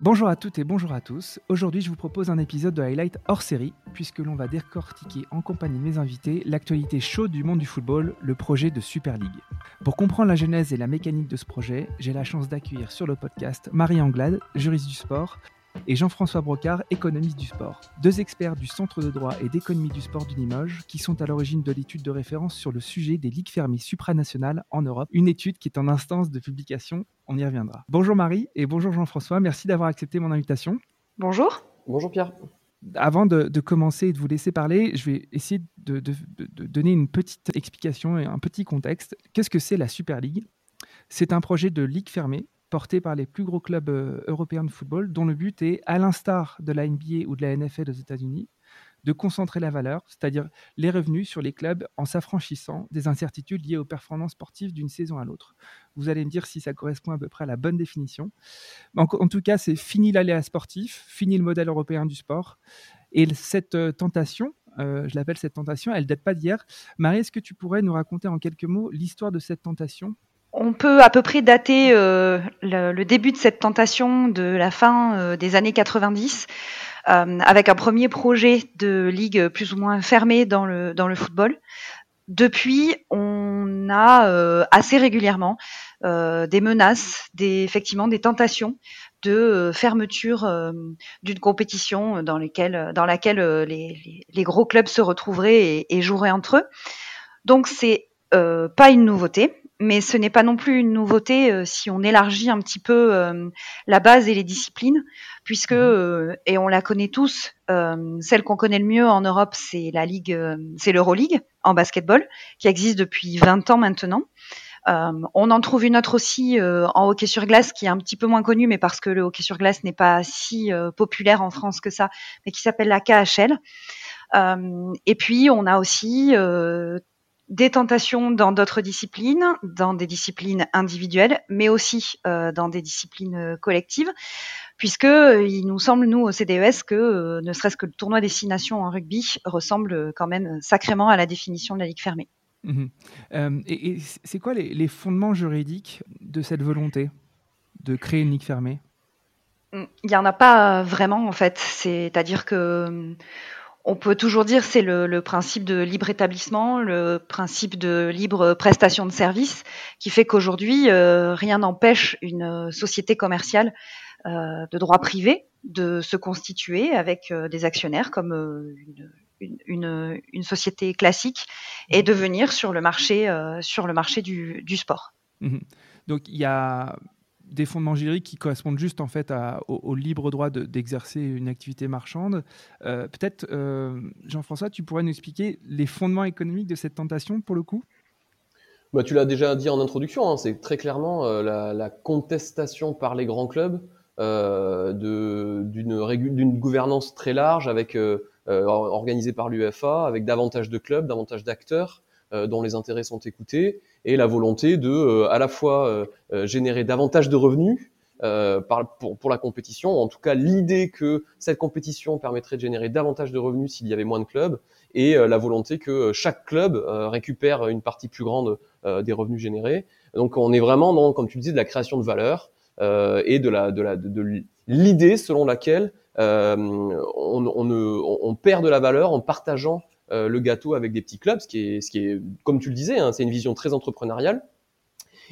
Bonjour à toutes et bonjour à tous. Aujourd'hui, je vous propose un épisode de Highlight hors série, puisque l'on va décortiquer en compagnie de mes invités l'actualité chaude du monde du football, le projet de Super League. Pour comprendre la genèse et la mécanique de ce projet, j'ai la chance d'accueillir sur le podcast Marie Anglade, juriste du sport, et Jean-François Brocard, économiste du sport. Deux experts du Centre de droit et d'économie du sport du Limoges, qui sont à l'origine de l'étude de référence sur le sujet des ligues fermées supranationales en Europe, une étude qui est en instance de publication, on y reviendra. Bonjour Marie et bonjour Jean-François, merci d'avoir accepté mon invitation. Bonjour. Bonjour Pierre. Avant de, commencer et de vous laisser parler, je vais essayer de, de donner une petite explication et un petit contexte. Qu'est-ce que c'est la Super League? C'est un projet de ligue fermée porté par les plus gros clubs euh, européens de football, dont le but est, à l'instar de la NBA ou de la NFL aux États-Unis, de concentrer la valeur, c'est-à-dire les revenus sur les clubs en s'affranchissant des incertitudes liées aux performances sportives d'une saison à l'autre. Vous allez me dire si ça correspond à peu près à la bonne définition. En, en tout cas, c'est fini l'aléa sportif, fini le modèle européen du sport. Et cette euh, tentation, euh, je l'appelle cette tentation, elle date pas d'hier. Marie, est-ce que tu pourrais nous raconter en quelques mots l'histoire de cette tentation? On peut à peu près dater euh, le, début de cette tentation de la fin euh, des années 90 euh, avec un premier projet de ligue plus ou moins fermée dans le, dans le football. Depuis, on a assez régulièrement des menaces, des, effectivement des tentations de fermeture d'une compétition dans, lesquelles, dans laquelle les, les, gros clubs se retrouveraient et, et joueraient entre eux. Donc c'est pas une nouveauté mais ce n'est pas non plus une nouveauté euh, si on élargit un petit peu euh, la base et les disciplines, puisque, mhm. euh, et on la connaît tous, celle qu'on connaît le mieux en Europe, c'est la Ligue, c'est l'Euroleague en basketball, qui existe depuis 20 ans maintenant. on en trouve une autre aussi en hockey sur glace qui est un petit peu moins connue, mais parce que le hockey sur glace n'est pas si populaire en France que ça, mais qui s'appelle la KHL. et puis on a aussi des tentations dans d'autres disciplines, dans des disciplines individuelles, mais aussi euh, dans des disciplines euh, collectives, puisque euh, il nous semble nous au CDES que ne serait-ce que le tournoi des six nations en rugby ressemble quand même sacrément à la définition de la ligue fermée. Mmh et, c'est quoi les, les, fondements juridiques de cette volonté de créer une ligue fermée? Il n'y en a pas vraiment en fait. C'est-à-dire que on peut toujours dire c'est le, principe de libre établissement, le principe de libre prestation de services, qui fait qu'aujourd'hui, euh, rien n'empêche une société commerciale euh, de droit privé de se constituer avec euh, des actionnaires comme une, société classique et de venir sur le marché, sur le marché du, sport. Mmh Donc il y a des fondements juridiques qui correspondent juste en fait au, libre droit d'exercer une activité marchande. Euh, peut-être, euh, Jean-François, tu pourrais nous expliquer les fondements économiques de cette tentation pour le coup? Bah, Tu l'as déjà dit en introduction, hein, c'est très clairement euh, la, contestation par les grands clubs d'une gouvernance très large avec organisée par l'UFA, avec davantage de clubs, davantage d'acteurs dont les intérêts sont écoutés et la volonté de euh, à la fois euh, euh, générer davantage de revenus pour, pour, la compétition, en tout cas l'idée que cette compétition permettrait de générer davantage de revenus s'il y avait moins de clubs, et la volonté que chaque club récupère une partie plus grande des revenus générés. Donc on est vraiment dans, comme tu disais, de la création de valeur et de la de la de, l'idée selon laquelle on, on, on, perd de la valeur en partageant euh, le gâteau avec des petits clubs, ce qui est, ce qui est comme tu le disais, hein, c'est une vision très entrepreneuriale.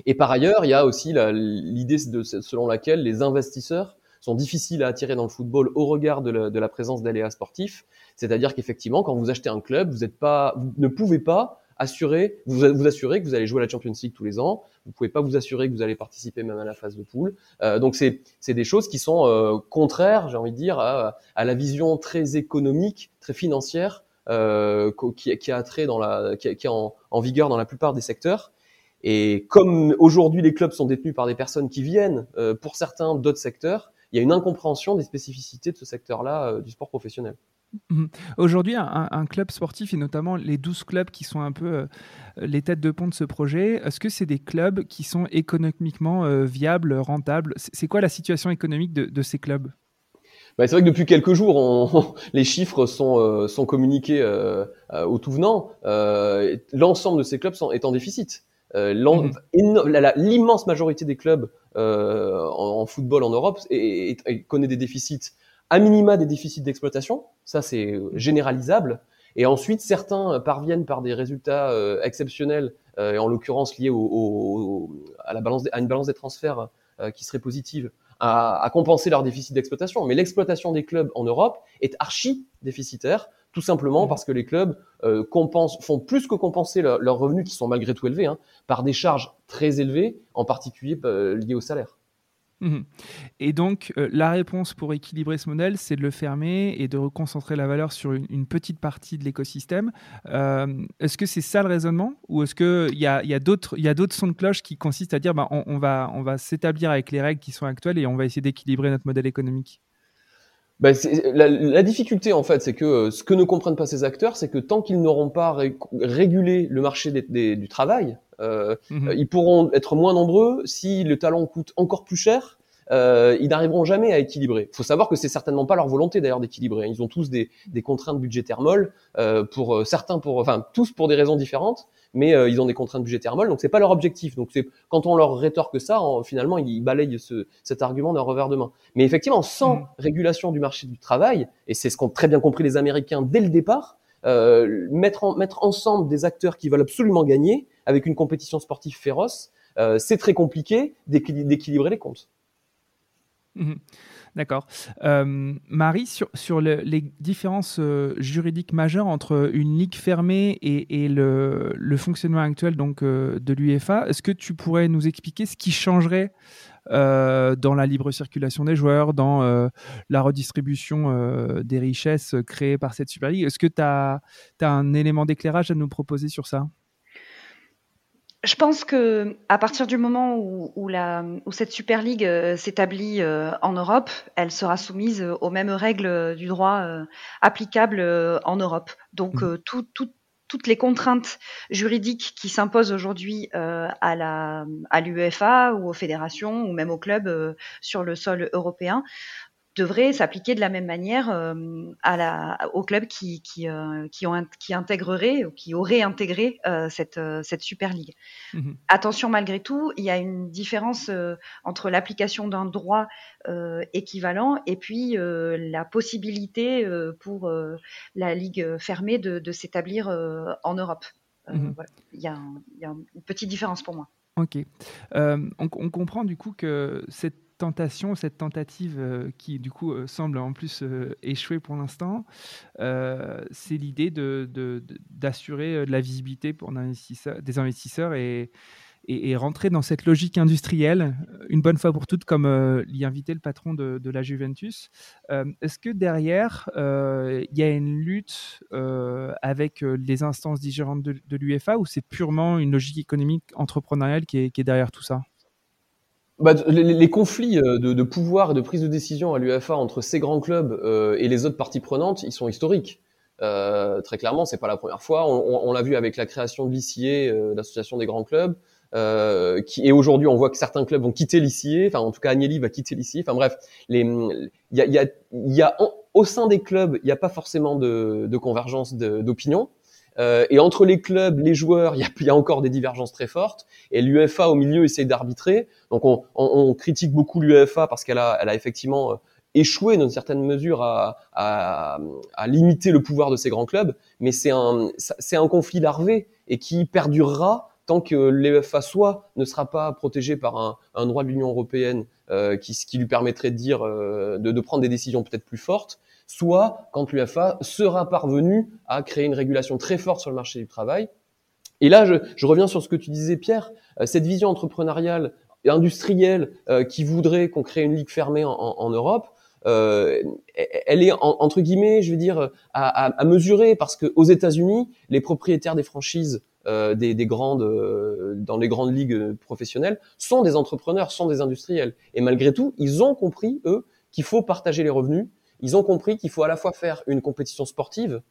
Et par ailleurs, il y a aussi l'idée selon laquelle les investisseurs sont difficiles à attirer dans le football au regard de la, de la présence d'aléas sportifs. C'est-à-dire qu'effectivement, quand vous achetez un club, vous, êtes pas, vous ne pouvez pas assurer, vous, vous assurer que vous allez jouer à la Champions League tous les ans. Vous pouvez pas vous assurer que vous allez participer même à la phase de poule. Euh, donc c'est des choses qui sont euh, contraires, j'ai envie de dire, à, à, la vision très économique, très financière euh, qui, a dans la, qui, est en, vigueur dans la plupart des secteurs. Et comme aujourd'hui les clubs sont détenus par des personnes qui viennent, euh, pour certains, d'autres secteurs, il y a une incompréhension des spécificités de ce secteur-là euh, du sport professionnel. Mmh. Aujourd'hui, un, club sportif, et notamment les 12 clubs qui sont un peu les têtes de pont de ce projet, est-ce que c'est des clubs qui sont économiquement viables, rentables? C'est quoi la situation économique de ces clubs? Bah, c'est vrai que depuis quelques jours, on, les chiffres sont, euh, sont communiqués euh, euh, au tout venant. L'ensemble de ces clubs sont, est en déficit. Mhm. L'immense majorité des clubs en, football en Europe connaît des déficits, à minima des déficits d'exploitation, ça c'est généralisable. Et ensuite, certains parviennent par des résultats exceptionnels, et en l'occurrence liés au, à, la balance, à une balance des transferts qui serait positive, à, à compenser leur déficit d'exploitation. Mais l'exploitation des clubs en Europe est archi déficitaire, tout simplement mmh. parce que les clubs euh, compensent, font plus que compenser leurs revenus qui sont malgré tout élevés, hein, par des charges très élevées, en particulier euh, liées au salaire. Mmh. Et donc, euh, la réponse pour équilibrer ce modèle, c'est de le fermer et de reconcentrer la valeur sur une, petite partie de l'écosystème. Euh, est-ce que c'est ça le raisonnement Ou est-ce qu'il y a, a d'autres sons de cloche qui consistent à dire bah, on, va, s'établir avec les règles qui sont actuelles et on va essayer d'équilibrer notre modèle économique? Bah, la, difficulté en fait, c'est que euh, ce que ne comprennent pas ces acteurs, c'est que tant qu'ils n'auront pas régulé le marché du travail, euh, mmh ils pourront être moins nombreux si le talent coûte encore plus cher euh, ils n'arriveront jamais à équilibrer. Il faut savoir que c'est certainement pas leur volonté d'ailleurs d'équilibrer. Ils ont tous des, des contraintes budgétaires molles, euh, pour euh, certains, pour, enfin tous pour des raisons différentes, mais euh, ils ont des contraintes budgétaires molles, donc c'est pas leur objectif. Donc c'est quand on leur rétorque ça, finalement ils balayent ce, cet argument d'un revers de main. Mais effectivement, sans mmh. régulation du marché du travail, et c'est ce qu'ont très bien compris les Américains dès le départ, euh, mettre, en, mettre ensemble des acteurs qui veulent absolument gagner avec une compétition sportive féroce, euh, c'est très compliqué d'équilibrer les comptes. Mhm. D'accord. Euh, Marie, sur, les différences euh, juridiques majeures entre une ligue fermée et, le, fonctionnement actuel donc, de l'UEFA, est-ce que tu pourrais nous expliquer ce qui changerait dans la libre circulation des joueurs, dans la redistribution des richesses créées par cette Super League? Est-ce que tu as, as un élément d'éclairage à nous proposer sur ça? Je pense que à partir du moment où, la, où cette Super League euh, s'établit euh, en Europe, elle sera soumise aux mêmes règles du droit euh, applicables en Europe. Donc mmh. toutes les contraintes juridiques qui s'imposent aujourd'hui à la à l'UEFA ou aux fédérations ou même aux clubs sur le sol européen devrait s'appliquer de la même manière euh, à la, aux clubs qui, qui, euh, qui, ont, qui intégreraient ou qui auraient intégré euh, cette, cette Super League. Mmh Attention, malgré tout, il y a une différence entre l'application d'un droit équivalent et puis la possibilité pour la Ligue fermée de, de s'établir en Europe. Mmh voilà. il, y a il, y a une petite différence pour moi. Ok. On, on, comprend du coup que cette tentation, cette tentative euh, qui du coup euh, semble en plus euh, échouer pour l'instant, c'est l'idée d'assurer de, de, la visibilité pour des investisseurs et, et, rentrer dans cette logique industrielle une bonne fois pour toutes, comme l'y invitait le patron de, la Juventus. Est-ce que derrière, il y a une lutte avec les instances dirigeantes de, l'UEFA ou c'est purement une logique économique entrepreneuriale qui est derrière tout ça? Bah, les, conflits euh, de, de, pouvoir et de prise de décision à l'UEFA entre ces grands clubs euh, et les autres parties prenantes, ils sont historiques. Euh, très clairement, c'est pas la première fois. On, on, l'a vu avec la création de l'ICIE, euh, l'association des grands clubs, euh, qui, et aujourd'hui, on voit que certains clubs vont quitter l'ICIE. Enfin, en tout cas, Agnelli va quitter l'ICIE. Enfin bref, il y a, y a, y a au sein des clubs, il n'y a pas forcément de, de convergence d'opinion. Euh, et entre les clubs, les joueurs, il y a, encore des divergences très fortes. Et l'UEFA au milieu essaye d'arbitrer. Donc on, on, on, critique beaucoup l'UEFA parce qu'elle a, elle a effectivement euh, échoué dans une certaine mesure à, à, à, limiter le pouvoir de ces grands clubs. Mais c'est un, un conflit larvé et qui perdurera tant que l'UEFA soit ne sera pas protégé par un, un droit de l'Union européenne euh, qui, qui lui permettrait de dire, euh, de, de prendre des décisions peut-être plus fortes, soit quand l'UFA sera parvenu à créer une régulation très forte sur le marché du travail. Et là, je, reviens sur ce que tu disais, Pierre, euh, cette vision entrepreneuriale et industrielle euh, qui voudrait qu'on crée une ligue fermée en, Europe, euh, elle est entre guillemets, je veux dire, à, mesurer parce que aux États-Unis, les propriétaires des franchises des, des, grandes, dans les grandes ligues professionnelles, sont des entrepreneurs, sont des industriels. Et malgré tout, ils ont compris eux qu'il faut partager les revenus ils ont compris qu'il faut à la fois faire une compétition sportive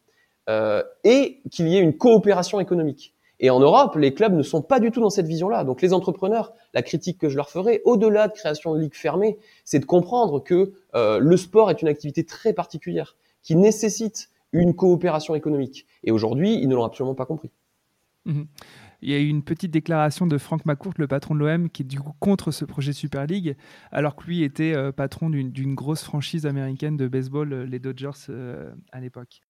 euh, et qu'il y ait une coopération économique. Et en Europe, les clubs ne sont pas du tout dans cette vision-là. Donc les entrepreneurs, la critique que je leur ferai, au-delà de création de ligues fermées, c'est de comprendre que euh, le sport est une activité très particulière, qui nécessite une coopération économique. Et aujourd'hui, ils ne l'ont absolument pas compris. Mmh il y a eu une petite déclaration de Franck McCourt, le patron de l'OM, qui est du coup contre ce projet Super League, alors que lui était euh, patron d'une grosse franchise américaine de baseball, euh, les Dodgers, euh, à l'époque.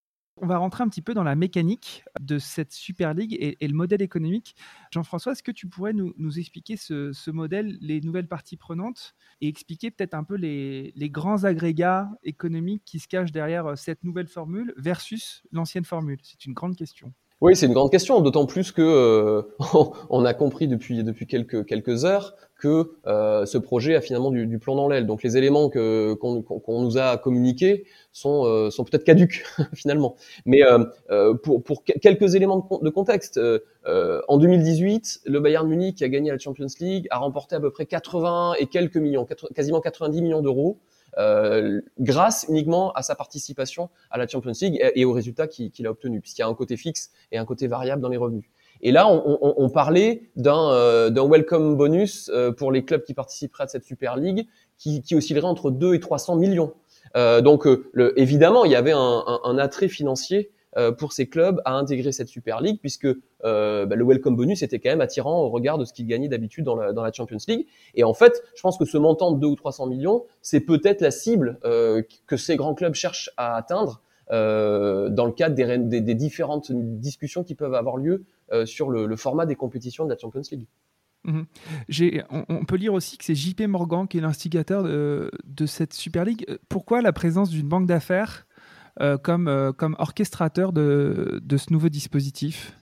On va rentrer un petit peu dans la mécanique de cette Super League et, le modèle économique. Jean-François, est-ce que tu pourrais nous, expliquer ce, modèle, les nouvelles parties prenantes et expliquer peut-être un peu les, grands agrégats économiques qui se cachent derrière cette nouvelle formule versus l'ancienne formule? C'est une grande question. Oui, c'est une grande question, d'autant plus que euh, on a compris depuis depuis quelques quelques heures que euh, ce projet a finalement du, du plomb dans l'aile. Donc les éléments que qu'on qu'on nous a communiqués sont euh, sont peut-être caduques finalement. Mais pour pour quelques éléments de, contexte, en 2018, le Bayern Munich qui a gagné la Champions League a remporté à peu près 80 et quelques millions, quasiment 90 millions d'euros euh, grâce uniquement à sa participation à la Champions League et, aux résultats qu'il a obtenus, puisqu'il y a un côté fixe et un côté variable dans les revenus. Et là, on, on, on parlait d'un euh, welcome bonus euh, pour les clubs qui participeraient à cette Super League, qui, qui oscillerait entre 2 et 300 millions. Euh, donc, le, évidemment, il y avait un, un, un attrait financier euh, pour ces clubs à intégrer cette Super League, puisque euh, bah, le welcome bonus était quand même attirant au regard de ce qu'ils gagnaient d'habitude dans la, dans la Champions League. Et en fait, je pense que ce montant de 2 ou 300 millions, c'est peut-être la cible euh, que ces grands clubs cherchent à atteindre euh, dans le cadre des, des, différentes discussions qui peuvent avoir lieu euh, sur le, format des compétitions de la Champions League. Mmh. On, on, peut lire aussi que c'est JP Morgan qui est l'instigateur de, de, cette Super League. Pourquoi la présence d'une banque d'affaires euh, comme, euh, comme orchestrateur de, de ce nouveau dispositif?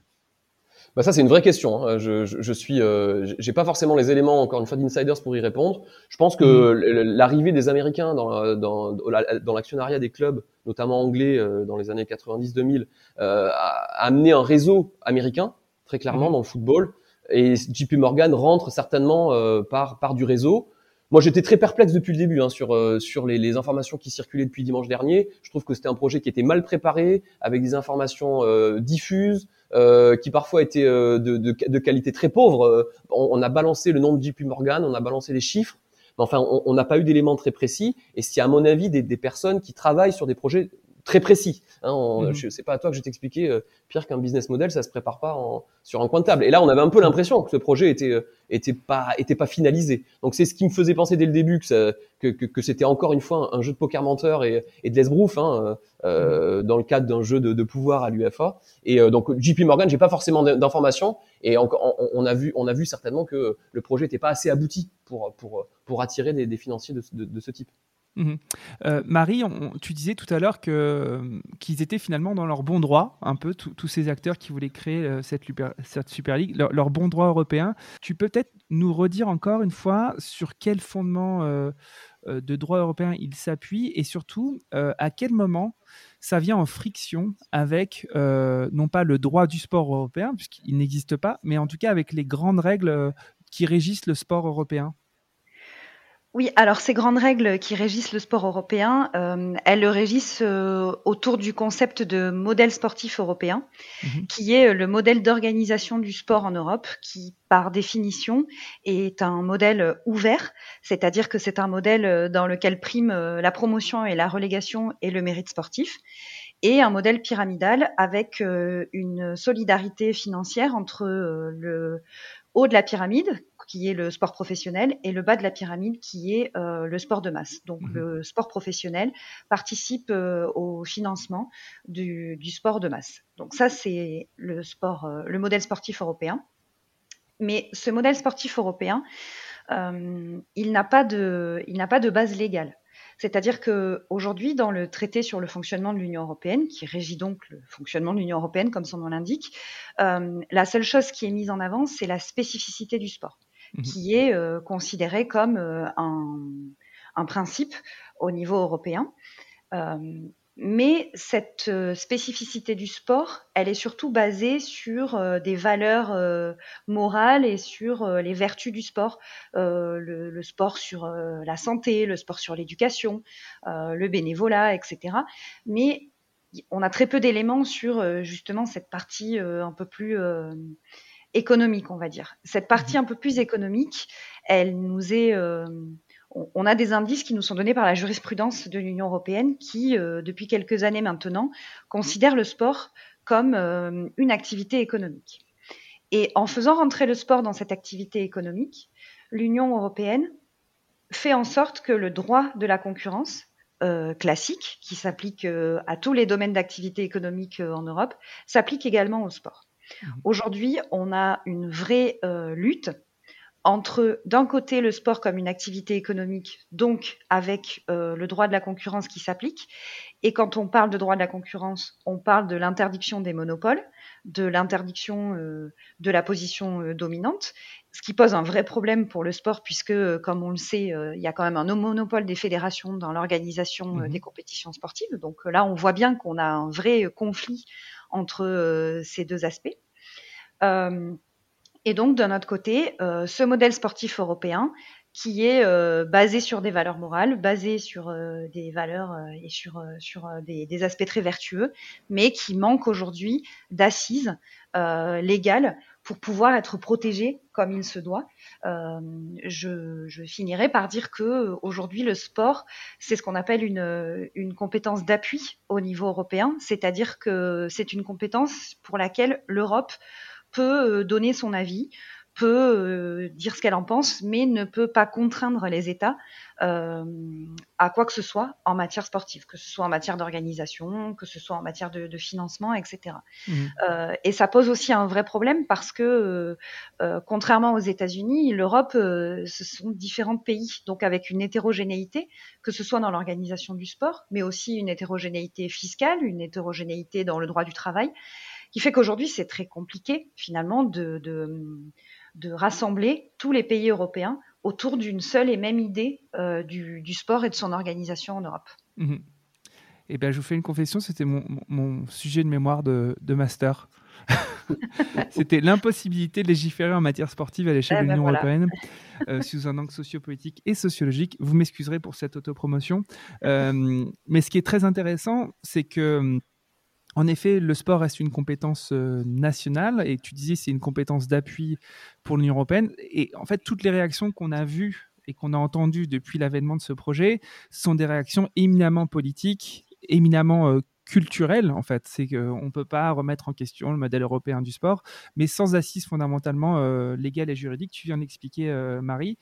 Bah ça c'est une vraie question. Hein. Je, je, je, suis, euh, j'ai pas forcément les éléments encore une fois d'insiders pour y répondre. Je pense que mmh. l'arrivée des Américains dans, dans, dans l'actionnariat des clubs, notamment anglais euh, dans les années 90-2000, euh, a amené un réseau américain très clairement mmh. dans le football. Et JP Morgan rentre certainement par par du réseau. Moi, j'étais très perplexe depuis le début hein, sur euh, sur les, les, informations qui circulaient depuis dimanche dernier. Je trouve que c'était un projet qui était mal préparé, avec des informations euh, diffuses, euh, qui parfois étaient de, de, qualité très pauvre. On, a balancé le nom de JP Morgan, on a balancé des chiffres, mais enfin, on n'a pas eu d'éléments très précis. Et c'est à mon avis des, des personnes qui travaillent sur des projets très précis. Hein, mhm. Je sais pas à toi que je t'expliquais, euh, Pierre, qu'un business model, ça se prépare pas en, sur un coin de table. Et là, on avait un peu l'impression que ce projet était euh, était pas était pas finalisé. Donc c'est ce qui me faisait penser dès le début que ça, que, que, que c'était encore une fois un, jeu de poker menteur et, et de l'esbrouf hein, euh, mhm. dans le cadre d'un jeu de, de, pouvoir à l'UFA. Et euh, donc JP Morgan, j'ai pas forcément d'informations et on, on, a vu on a vu certainement que le projet était pas assez abouti pour pour pour attirer des, des financiers de, de, de ce type. Mmh euh, Marie, tu disais tout à l'heure que, qu'ils étaient finalement dans leur bon droit, un peu, tous ces acteurs qui voulaient créer euh, cette, Super League, leur, bon droit européen. Tu peux peut-être nous redire encore une fois sur quel fondement euh, de droit européen ils s'appuient et surtout à quel moment ça vient en friction avec, non pas le droit du sport européen, puisqu'il n'existe pas, mais en tout cas avec les grandes règles qui régissent le sport européen oui, alors ces grandes règles qui régissent le sport européen, euh, elles le régissent euh, autour du concept de modèle sportif européen, mhm. qui est le modèle d'organisation du sport en Europe, qui par définition est un modèle ouvert, c'est-à-dire que c'est un modèle dans lequel prime euh, la promotion et la relégation et le mérite sportif, et un modèle pyramidal avec une solidarité financière entre le haut de la pyramide, qui est le sport professionnel, et le bas de la pyramide, qui est euh, le sport de masse. Donc mmh le sport professionnel participe euh, au financement du, du, sport de masse. Donc ça, c'est le sport, euh, le modèle sportif européen. Mais ce modèle sportif européen, il n'a pas de, il n'a pas de base légale. C'est-à-dire que aujourd'hui, dans le traité sur le fonctionnement de l'Union européenne, qui régit donc le fonctionnement de l'Union européenne, comme son nom l'indique, euh, la seule chose qui est mise en avant, c'est la spécificité du sport, mmh qui est euh, considérée comme euh, un, principe au niveau européen. Euh, mais cette spécificité du sport, elle est surtout basée sur des valeurs morales et sur les vertus du sport. Le, sport sur la santé, le sport sur l'éducation, le bénévolat, etc. Mais on a très peu d'éléments sur justement cette partie un peu plus économique, on va dire. Cette partie mmh un peu plus économique, elle nous est on a des indices qui nous sont donnés par la jurisprudence de l'Union européenne qui, euh, depuis quelques années maintenant, considère le sport comme euh, une activité économique. Et en faisant rentrer le sport dans cette activité économique, l'Union européenne fait en sorte que le droit de la concurrence euh, classique, qui s'applique euh, à tous les domaines d'activité économique euh, en Europe, s'applique également au sport. Mmh. Aujourd'hui, on a une vraie lutte entre, d'un côté, le sport comme une activité économique, donc avec le droit de la concurrence qui s'applique, et quand on parle de droit de la concurrence, on parle de l'interdiction des monopoles, de l'interdiction de la position dominante, ce qui pose un vrai problème pour le sport, puisque, euh, comme on le sait, euh, il y a quand même un monopole des fédérations dans l'organisation euh, mmh des compétitions sportives. Donc là, on voit bien qu'on a un vrai conflit entre ces deux aspects. et donc, d'un autre côté, ce modèle sportif européen, qui est basé sur des valeurs morales, basé sur des valeurs et sur, sur des, aspects très vertueux, mais qui manque aujourd'hui d'assises légales pour pouvoir être protégé comme il se doit. Euh, je, je, finirai par dire que aujourd'hui le sport, c'est ce qu'on appelle une, une compétence d'appui au niveau européen, c'est-à-dire que c'est une compétence pour laquelle l'Europe peut euh, donner son avis, peut euh, dire ce qu'elle en pense, mais ne peut pas contraindre les États euh, à quoi que ce soit en matière sportive, que ce soit en matière d'organisation, que ce soit en matière de, de financement, etc. Mmh. Euh, et ça pose aussi un vrai problème parce que, euh, contrairement aux États-Unis, l'Europe, ce sont différents pays, donc avec une hétérogénéité, que ce soit dans l'organisation du sport, mais aussi une hétérogénéité fiscale, une hétérogénéité dans le droit du travail, qui fait qu'aujourd'hui c'est très compliqué finalement de, de de rassembler tous les pays européens autour d'une seule et même idée euh, du, sport et de son organisation en Europe. Mhm. Eh bien, je vous fais une confession, c'était mon, sujet de mémoire de, master. c'était l'impossibilité de légiférer en matière sportive à l'échelle eh de ben l'Union européenne euh, sous un angle sociopolitique et sociologique. Vous m'excuserez pour cette autopromotion. Euh, mais ce qui est très intéressant, c'est que en effet, le sport reste une compétence euh, nationale et tu disais c'est une compétence d'appui pour l'Union européenne. Et en fait, toutes les réactions qu'on a vues et qu'on a entendues depuis l'avènement de ce projet sont des réactions éminemment politiques, éminemment euh, culturelles. En fait, c'est qu'on ne peut pas remettre en question le modèle européen du sport, mais sans assise fondamentalement euh, légale et juridique. Tu viens d'expliquer, Marie.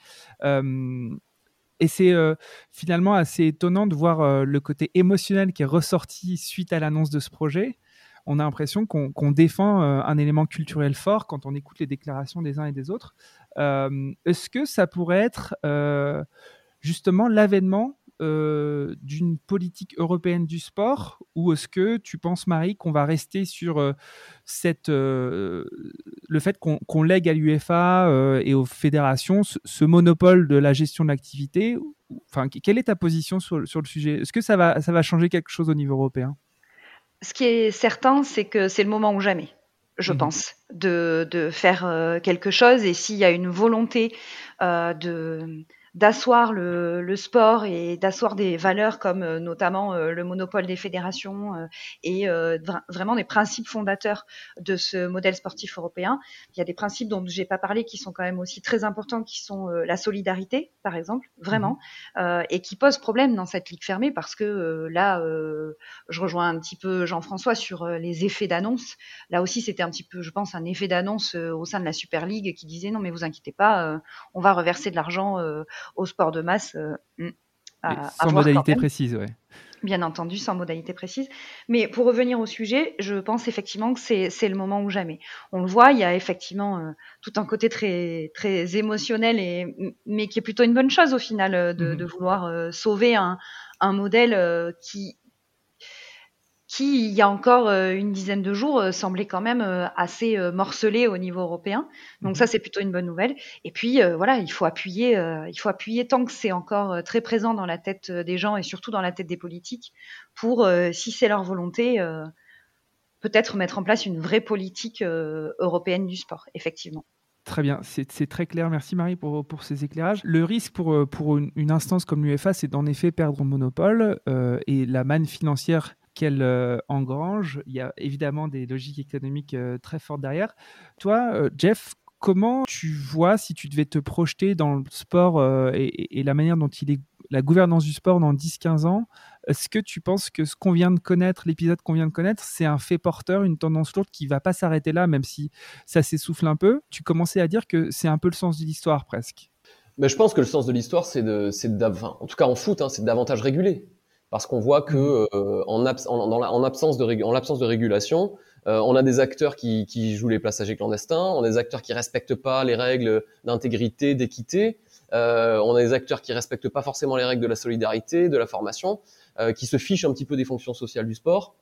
Et c'est euh, finalement assez étonnant de voir euh, le côté émotionnel qui est ressorti suite à l'annonce de ce projet. On a l'impression qu'on défend euh, un élément culturel fort quand on écoute les déclarations des uns et des autres. Est-ce que ça pourrait être justement l'avènement euh, d'une politique européenne du sport ou est-ce que tu penses, Marie, qu'on va rester sur euh, cette, euh, le fait qu'on lègue à l'UEFA et aux fédérations ce, monopole de la gestion de l'activité enfin, Quelle est ta position sur, sur le sujet? Est-ce que ça va, ça va changer quelque chose au niveau européen? Ce qui est certain, c'est que c'est le moment ou jamais je mmh. pense, de, de faire quelque chose. Et s'il y a une volonté de d'asseoir le, le, sport et d'asseoir des valeurs comme euh, notamment euh, le monopole des fédérations euh, et vraiment des principes fondateurs de ce modèle sportif européen. Il y a des principes dont j'ai pas parlé qui sont quand même aussi très importants, qui sont la solidarité, par exemple, vraiment, mmh. et qui posent problème dans cette ligue fermée parce que là, je rejoins un petit peu Jean-François sur les effets d'annonce. Là aussi, c'était un petit peu, je pense, un effet d'annonce au sein de la Super League qui disait non mais vous inquiétez pas, on va reverser de l'argent au sport de masse. Euh, hmm, sans modalité précise, ouais. Bien entendu, sans modalité précise. Mais pour revenir au sujet, je pense effectivement que c'est le moment ou jamais. On le voit, il y a effectivement euh, tout un côté très, très émotionnel, et, mais qui est plutôt une bonne chose au final euh, de, mmh. vouloir sauver un, un modèle qui qui, il y a encore euh, une dizaine de jours, euh, semblait quand même euh, assez morcelé au niveau européen. Donc ça, mhm. c'est plutôt une bonne nouvelle. Et puis, voilà, il faut appuyer, il faut appuyer tant que c'est encore très présent dans la tête des gens et surtout dans la tête des politiques pour, si c'est leur volonté, peut-être mettre en place une vraie politique européenne du sport, effectivement. Très bien, c'est très clair. Merci Marie pour, pour ces éclairages. Le risque pour, pour une, instance comme l'UEFA, c'est d'en effet perdre le monopole et la manne financière qu'elle euh, engrange. Il y a évidemment des logiques économiques euh, très fortes derrière. Toi, euh, Jeff, comment tu vois si tu devais te projeter dans le sport et, la manière dont il est la gouvernance du sport dans 10-15 ans, est-ce que tu penses que ce qu'on vient de connaître, l'épisode qu'on vient de connaître, c'est un fait porteur, une tendance lourde qui va pas s'arrêter là, même si ça s'essouffle un peu? Tu commençais à dire que c'est un peu le sens de l'histoire presque. Mais je pense que le sens de l'histoire, c'est de, c'est en tout cas en foot, hein, c'est davantage régulé, parce qu'on voit que mmh. euh, en, en, absence de, en l'absence de régulation, euh, on a des acteurs qui, qui, jouent les passagers clandestins, on a des acteurs qui respectent pas les règles d'intégrité, d'équité, euh, on a des acteurs qui respectent pas forcément les règles de la solidarité, de la formation. Euh, qui se fichent un petit peu des fonctions sociales du sport.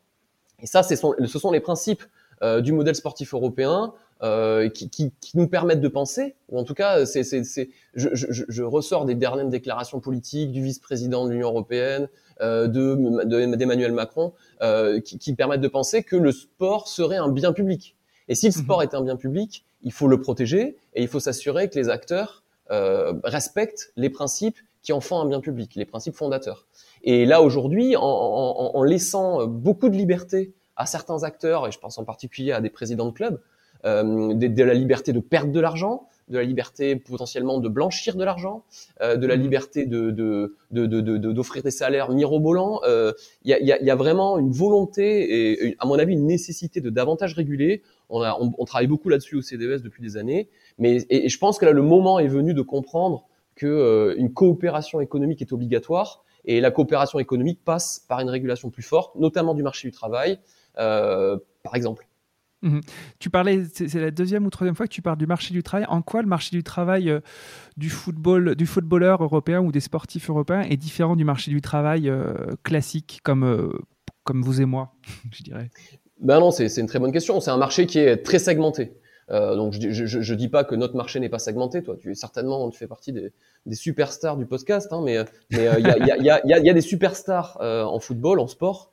Et ça, ce sont, ce sont les principes euh, du modèle sportif européen euh, qui, qui, qui, nous permettent de penser, ou en tout cas, c'est, c'est, c'est, je, je, je, ressors des dernières déclarations politiques du vice-président de l'Union européenne, euh, de, d'Emmanuel Macron, euh, qui, qui, permettent de penser que le sport serait un bien public. Et si le mhm. sport est un bien public, il faut le protéger et il faut s'assurer que les acteurs euh, respectent les principes qui en font un bien public, les principes fondateurs. Et là, aujourd'hui, en, en, en, laissant beaucoup de liberté à certains acteurs, et je pense en particulier à des présidents de clubs, euh, de, de, la liberté de perdre de l'argent, de la liberté potentiellement de blanchir de l'argent, euh, de la mmh. liberté de, de, d'offrir des salaires mirobolants. Il euh, y, a, y, a, y, a, vraiment une volonté et, à mon avis, une nécessité de davantage réguler. On, a, on, on travaille beaucoup là-dessus au CDS depuis des années, mais et, et, je pense que là, le moment est venu de comprendre que euh, une coopération économique est obligatoire et la coopération économique passe par une régulation plus forte, notamment du marché du travail, euh, par exemple. Mmh tu parlais, c'est la deuxième ou troisième fois que tu parles du marché du travail. En quoi le marché du travail euh, du football, du footballeur européen ou des sportifs européens est différent du marché du travail euh, classique comme euh, comme vous et moi, je dirais? Ben non, c'est une très bonne question. C'est un marché qui est très segmenté. Donc je, je, dis pas que notre marché n'est pas segmenté. Toi, tu es certainement, tu fais partie des, superstars du podcast, hein, mais il y, a, des superstars en football, en sport,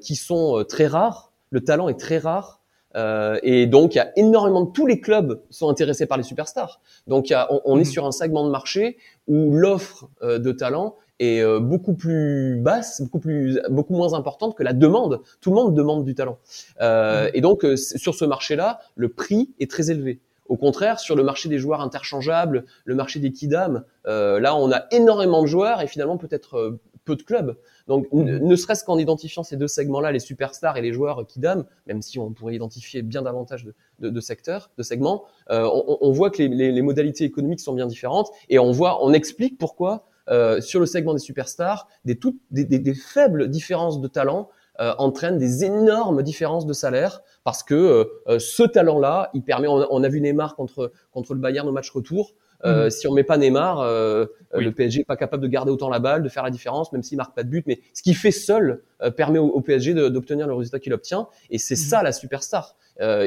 qui sont très rares. Le talent est très rare euh, et donc, il y a énormément de tous les clubs sont intéressés par les superstars. Donc, y a, on, on est mhm. sur un segment de marché où l'offre euh, de talent est euh, beaucoup plus basse, beaucoup plus, beaucoup moins importante que la demande. Tout le monde demande du talent. Mhm. Et donc, sur ce marché-là, le prix est très élevé. Au contraire, sur le marché des joueurs interchangeables, le marché des kidam, là, on a énormément de joueurs et finalement peut-être peu de clubs. Donc, ne serait-ce qu'en identifiant ces deux segments-là, les superstars et les joueurs qui dament, même si on pourrait identifier bien davantage de, de, secteurs, de segments, euh, on, voit que les, modalités économiques sont bien différentes et on voit, on explique pourquoi euh, sur le segment des superstars, des, toutes, des, faibles différences de talent euh, entraînent des énormes différences de salaire parce que ce talent-là, il permet, on, on, a vu Neymar contre contre le Bayern au match retour, euh, mhm. Si on met pas Neymar, euh, euh, le PSG est pas capable de garder autant la balle, de faire la différence, même s'il marque pas de but. Mais ce qu'il fait seul permet au, PSG d'obtenir le résultat qu'il obtient. Et c'est mhm. ça la superstar,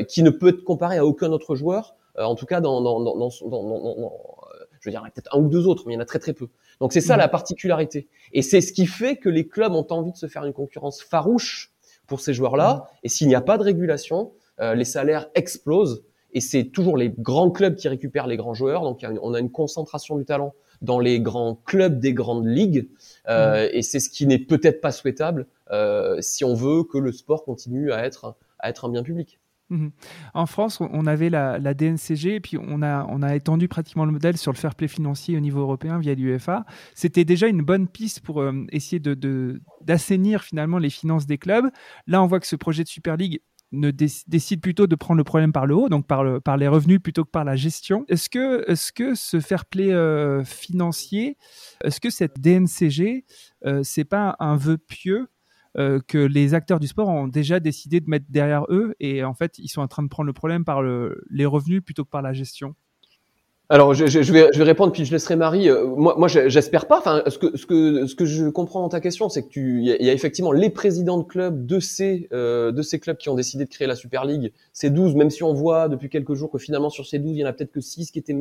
qui ne peut être comparée à aucun autre joueur. en tout cas, dans, dans, dans, dans, je veux dire, peut-être un ou deux autres, mais il y en a très très peu. Donc c'est ça mhm. la particularité. Et c'est ce qui fait que les clubs ont envie de se faire une concurrence farouche pour ces joueurs-là. Et s'il n'y a pas de régulation, les salaires explosent et c'est toujours les grands clubs qui récupèrent les grands joueurs. Donc on a une concentration du talent dans les grands clubs des grandes ligues, euh, mmh. et c'est ce qui n'est peut-être pas souhaitable euh, si on veut que le sport continue à être à être un bien public. Mmh. En France, on avait la, la, DNCG et puis on a, on a étendu pratiquement le modèle sur le fair play financier au niveau européen via l'UEFA. C'était déjà une bonne piste pour euh, essayer de, d'assainir finalement les finances des clubs. Là, on voit que ce projet de Super League ne décide plutôt de prendre le problème par le haut, donc par, le, par les revenus plutôt que par la gestion. Est-ce que, -ce fair play euh, financier, est-ce que cette DNCG, euh, c'est pas un vœu pieux euh, que les acteurs du sport ont déjà décidé de mettre derrière eux et en fait ils sont en train de prendre le problème par le, les revenus plutôt que par la gestion? Alors, je, je, vais, je vais répondre puis je laisserai Marie. Euh, moi, moi, j'espère pas. Enfin, ce que, ce que, ce que je comprends dans ta question, c'est que tu, il y, a effectivement les présidents de clubs de ces, euh, de ces clubs qui ont décidé de créer la Super League. Ces 12, même si on voit depuis quelques jours que finalement sur ces 12, il y en a peut-être que 6 qui étaient,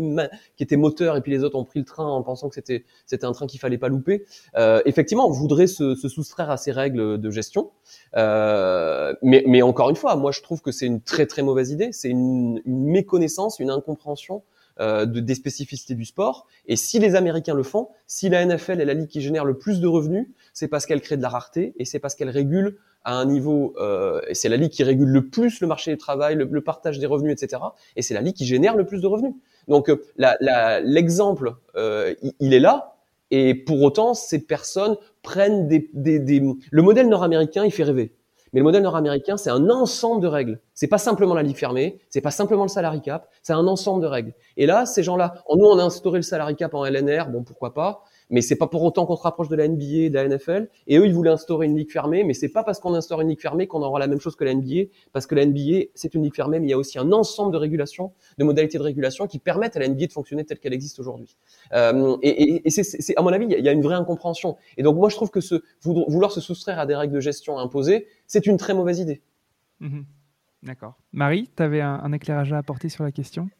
qui étaient moteurs et puis les autres ont pris le train en pensant que c'était, c'était un train qu'il fallait pas louper. Euh, effectivement, on voudrait se, se, soustraire à ces règles de gestion. Euh, mais, mais encore une fois, moi, je trouve que c'est une très très mauvaise idée. C'est une, une méconnaissance, une incompréhension euh, de, des spécificités du sport. Et si les Américains le font, si la NFL est la ligue qui génère le plus de revenus, c'est parce qu'elle crée de la rareté et c'est parce qu'elle régule à un niveau, euh, c'est la ligue qui régule le plus le marché du travail, le, partage des revenus, etc. Et c'est la ligue qui génère le plus de revenus. Donc euh, l'exemple, euh, il, est là. Et pour autant, ces personnes prennent des, des, des... le modèle nord-américain, il fait rêver. Mais le modèle nord-américain, c'est un ensemble de règles. C'est pas simplement la ligue fermée, c'est pas simplement le salary cap, c'est un ensemble de règles. Et là, ces gens-là, nous, on a instauré le salary cap en LNR, bon, pourquoi pas mais c'est pas pour autant qu'on se rapproche de la NBA, de la NFL. Et eux, ils voulaient instaurer une ligue fermée, mais c'est pas parce qu'on instaure une ligue fermée qu'on aura la même chose que la NBA, parce que la NBA, c'est une ligue fermée, mais il y a aussi un ensemble de régulations, de modalités de régulation qui permettent à la NBA de fonctionner telle qu'elle existe aujourd'hui. Euh, et, c'est, à mon avis, il y a une vraie incompréhension. Et donc moi, je trouve que vouloir se soustraire à des règles de gestion imposées, c'est une très mauvaise idée. Mmh D'accord. Marie, tu avais un éclairage à apporter sur la question?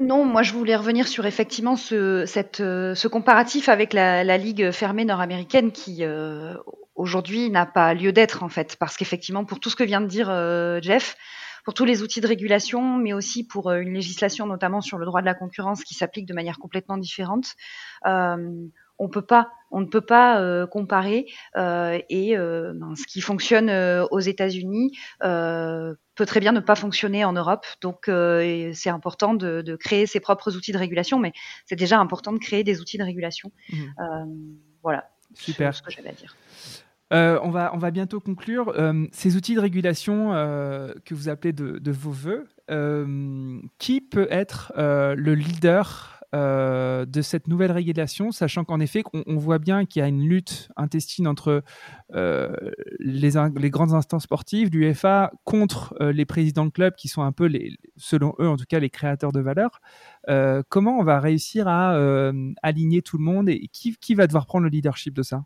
Non, moi je voulais revenir sur effectivement ce, cette, euh, ce comparatif avec la, Ligue fermée nord-américaine qui euh, aujourd'hui n'a pas lieu d'être en fait, parce qu'effectivement pour tout ce que vient de dire euh, Jeff, pour tous les outils de régulation, mais aussi pour une législation notamment sur le droit de la concurrence qui s'applique de manière complètement différente, on peut pas, on ne peut pas euh, comparer euh, et euh, ben, ce qui fonctionne aux États-Unis peut très bien ne pas fonctionner en Europe. Donc c'est important de, créer ses propres outils de régulation, mais c'est déjà important de créer des outils de régulation. Mmh. voilà. Super. Ce que j'avais à dire. on, va, on va bientôt conclure. ces outils de régulation que vous appelez de, de vos voeux, qui peut être le leader euh, de cette nouvelle régulation, sachant qu'en effet, on, voit bien qu'il y a une lutte intestine entre euh, les, grandes instances sportives, l'UFA, contre euh, les présidents de clubs qui sont un peu, selon eux en tout cas, les créateurs de valeur. comment on va réussir à aligner tout le monde et qui, va devoir prendre le leadership de ça?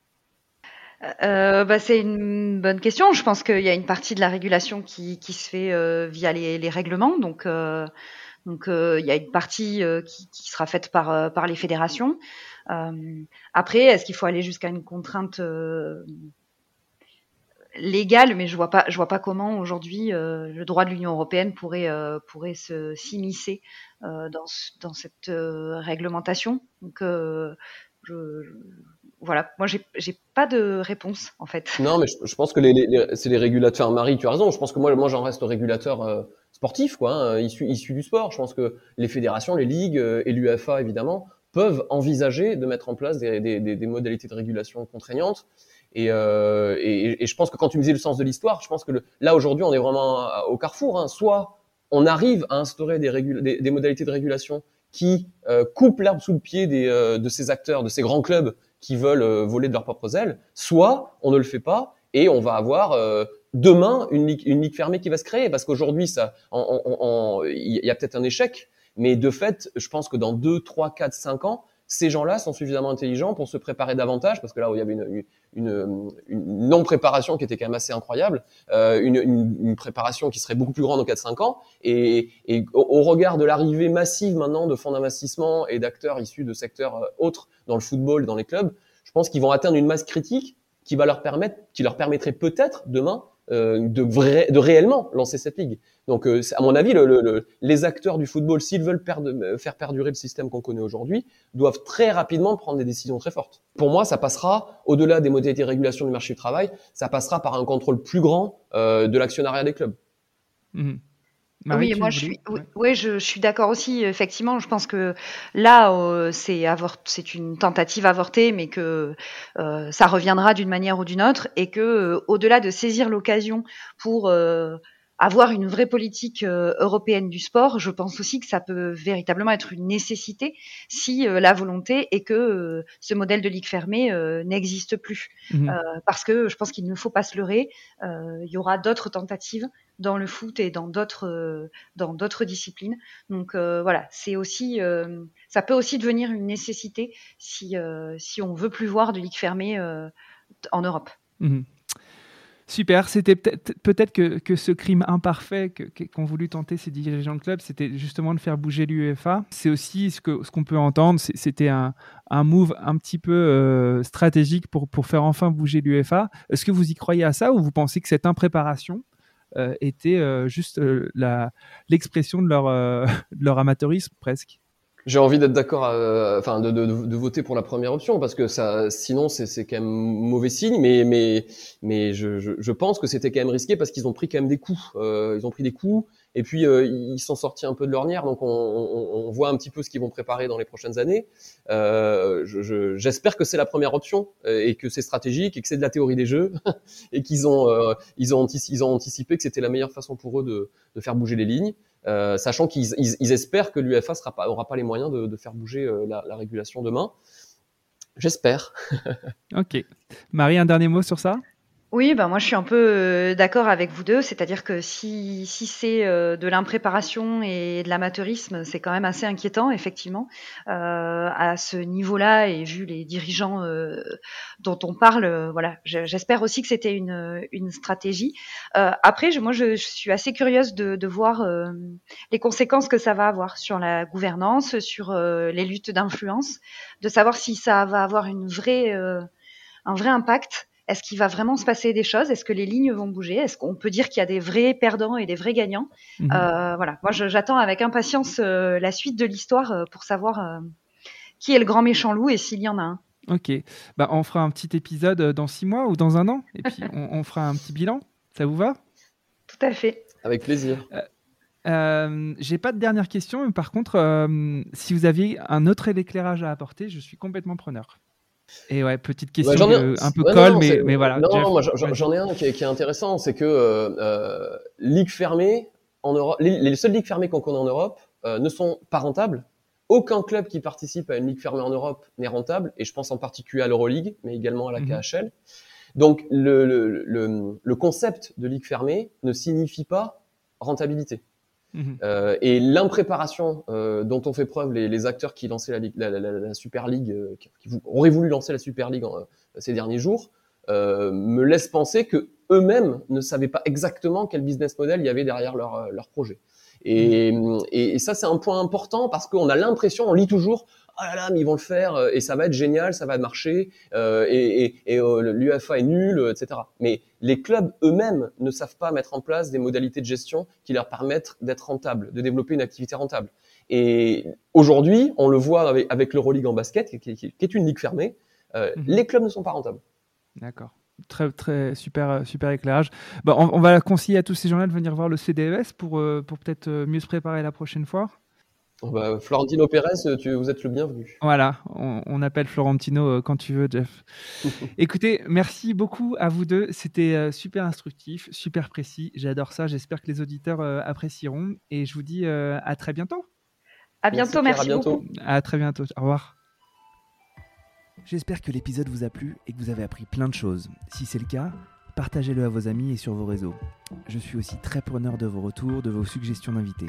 Bah, c'est une bonne question. Je pense qu'il y a une partie de la régulation qui, se fait via les, règlements. Donc, donc euh, il y a une partie euh, qui, sera faite par, euh, les fédérations. après, est-ce qu'il faut aller jusqu'à une contrainte légale, mais je vois pas, je vois pas comment aujourd'hui le droit de l'Union européenne pourrait pourrait se s'immiscer dans, dans cette réglementation. Donc voilà, moi j'ai j'ai pas de réponse en fait. Non, mais je, pense que c'est les régulateurs. Marie, tu as raison. Je pense que moi, moi j'en reste régulateur sportif, quoi, hein, issu, issu du sport. Je pense que les fédérations, les ligues euh, et l'UFA évidemment peuvent envisager de mettre en place des, des, des, modalités de régulation contraignantes. Et, euh, et, et, je pense que quand tu me disais le sens de l'histoire, je pense que le, là aujourd'hui on est vraiment au carrefour. Hein. Soit on arrive à instaurer des, des, modalités de régulation qui euh, coupent l'herbe sous le pied des, euh, de ces acteurs, de ces grands clubs qui veulent euh, voler de leurs propres ailes, soit on ne le fait pas et on va avoir demain une ligue, une ligue fermée qui va se créer. Parce qu'aujourd'hui ça il y a peut-être un échec. Mais de fait je pense que dans 2 3 4 5 ans ces gens-là sont suffisamment intelligents pour se préparer davantage. Parce que là où il y avait une, une, une non préparation qui était quand même assez incroyable euh, une, une, préparation qui serait beaucoup plus grande en 4 5 ans. Et, et au, regard de l'arrivée massive maintenant de fonds d'investissement et d'acteurs issus de secteurs euh, autres dans le football dans les clubs je pense qu'ils vont atteindre une masse critique qui va leur permettre qui leur permettrait peut-être demain de, vrai, de réellement lancer cette ligue. Donc, euh, à mon avis, le, le, les acteurs du football, s'ils veulent euh, faire perdurer le système qu'on connaît aujourd'hui, doivent très rapidement prendre des décisions très fortes. Pour moi, ça passera, au-delà des modalités de régulation du marché du travail, ça passera par un contrôle plus grand de l'actionnariat des clubs. Mmh oui, moi je suis, oui, je, suis d'accord aussi. Effectivement, je pense que là, euh, c'est c'est une tentative avortée, mais que euh, ça reviendra d'une manière ou d'une autre, et que euh, au-delà de saisir l'occasion pour avoir une vraie politique européenne du sport, je pense aussi que ça peut véritablement être une nécessité si la volonté est que ce modèle de ligue fermée n'existe plus. Mmh parce que je pense qu'il ne faut pas se leurrer, il y aura d'autres tentatives dans le foot et dans d'autres euh, dans d'autres disciplines. Donc euh, voilà, c'est aussi euh, ça peut aussi devenir une nécessité si si on veut plus voir de ligue fermée en Europe. Mhm. Super, c'était peut-être peut que, ce crime imparfait qu'ont voulu tenter ces dirigeants de club, c'était justement de faire bouger l'UEFA. C'est aussi ce qu'on peut entendre, c'était un, move un petit peu stratégique pour, faire enfin bouger l'UEFA. Est-ce que vous y croyez à ça ou vous pensez que cette impréparation euh, était euh, juste euh, l'expression de leur amateurisme presque? J'ai envie d'être d'accord, enfin de, de, de, voter pour la première option parce que ça, sinon c'est quand même mauvais signe. Mais mais mais je, je, je pense que c'était quand même risqué parce qu'ils ont pris quand même des coups. Euh, ils ont pris des coups et puis euh, ils sont sortis un peu de l'ornière. Donc on, voit un petit peu ce qu'ils vont préparer dans les prochaines années. Euh, J'espère que c'est la première option euh, et que c'est stratégique et que c'est de la théorie des jeux et qu'ils ont ils ont ils ont anticipé que c'était la meilleure façon pour eux de, de faire bouger les lignes. Sachant qu'ils ils, espèrent que l'UFA sera pas, les moyens de, de faire bouger la, régulation demain. J'espère. ok. Marie, un dernier mot sur ça? Oui, ben moi je suis un peu euh, d'accord avec vous deux, c'est-à-dire que si, si c'est euh, de l'impréparation et de l'amateurisme, c'est quand même assez inquiétant, effectivement, euh, à ce niveau-là, et vu les dirigeants euh, dont on parle, voilà, j'espère aussi que c'était une, une stratégie. après, je, moi je, suis assez curieuse de, de voir les conséquences que ça va avoir sur la gouvernance, sur les luttes d'influence, de savoir si ça va avoir une vraie, un vrai impact est-ce qu'il va vraiment se passer des choses? Est-ce que les lignes vont bouger? Est-ce qu'on peut dire qu'il y a des vrais perdants et des vrais gagnants? Mhm. euh, Voilà, moi j'attends avec impatience euh, la suite de l'histoire euh, pour savoir qui est le grand méchant loup et s'il y en a un. Ok, bah, on fera un petit épisode dans six mois ou dans un an et puis on, fera un petit bilan. Ça vous va? Tout à fait. Avec plaisir. Euh, j'ai pas de dernière question, mais par contre, si vous aviez un autre éclairage à apporter, je suis complètement preneur. Et ouais, petite question un peu colle, mais, mais, voilà. Non, moi j'en ai un qui est, qui est intéressant, c'est que euh, euh ligue fermée en Europe, les, les, seules ligues fermées qu'on connaît en Europe euh, ne sont pas rentables. Aucun club qui participe à une ligue fermée en Europe n'est rentable, et je pense en particulier à l'Euroleague, mais également à la mhm. KHL. Donc le, le, le, le concept de ligue fermée ne signifie pas rentabilité. Mhm. Euh, et l'impréparation euh, dont ont fait preuve les, les acteurs qui lançaient la, la, la, la Super League, euh, qui, auraient voulu lancer la Super League ces derniers jours, me laisse penser que eux-mêmes ne savaient pas exactement quel business model il y avait derrière leur, leur projet. Et, mhm. et, et ça, c'est un point important parce qu'on a l'impression, on lit toujours, oh là là, mais ils vont le faire euh, et ça va être génial, ça va marcher euh, et, et, et euh, l'UFA est nul, etc. Mais les clubs eux-mêmes ne savent pas mettre en place des modalités de gestion qui leur permettent d'être rentables, de développer une activité rentable. Et aujourd'hui, on le voit avec, avec l'Euroleague en basket, qui, qui, est une ligue fermée, euh, mhm. les clubs ne sont pas rentables. D'accord. Très, très super, super éclairage. On, on, va conseiller à tous ces gens-là de venir voir le CDES pour, pour peut-être mieux se préparer la prochaine fois. Bah, Florentino Pérez, tu, vous êtes le bienvenu. Voilà, on, appelle Florentino euh, quand tu veux, Jeff. Écoutez, merci beaucoup à vous deux. C'était euh, super instructif, super précis. J'adore ça. J'espère que les auditeurs euh, apprécieront. Et je vous dis à très bientôt. À bientôt, merci, merci beaucoup. À très bientôt. Au revoir. J'espère que l'épisode vous a plu et que vous avez appris plein de choses. Si c'est le cas, partagez-le à vos amis et sur vos réseaux. Je suis aussi très preneur de vos retours, de vos suggestions d'invités.